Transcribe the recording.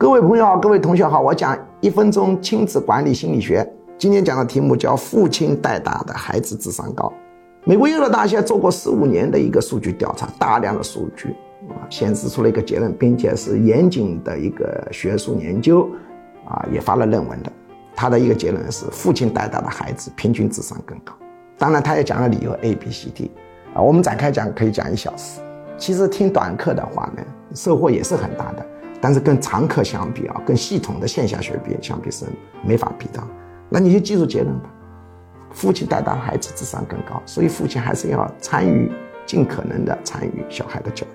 各位朋友好，各位同学好，我讲一分钟亲子管理心理学。今天讲的题目叫“父亲带大的孩子智商高”。美国耶鲁大学做过十五年的一个数据调查，大量的数据啊，显示出了一个结论，并且是严谨的一个学术研究啊，也发了论文的。他的一个结论是，父亲带大的孩子平均智商更高。当然，他也讲了理由 A、B、C、D 啊，我们展开讲可以讲一小时。其实听短课的话呢，收获也是很大的。但是跟常客相比啊，跟系统的线下学比相比是没法比的。那你就记住结论吧：父亲带大孩子智商更高，所以父亲还是要参与，尽可能的参与小孩的教育。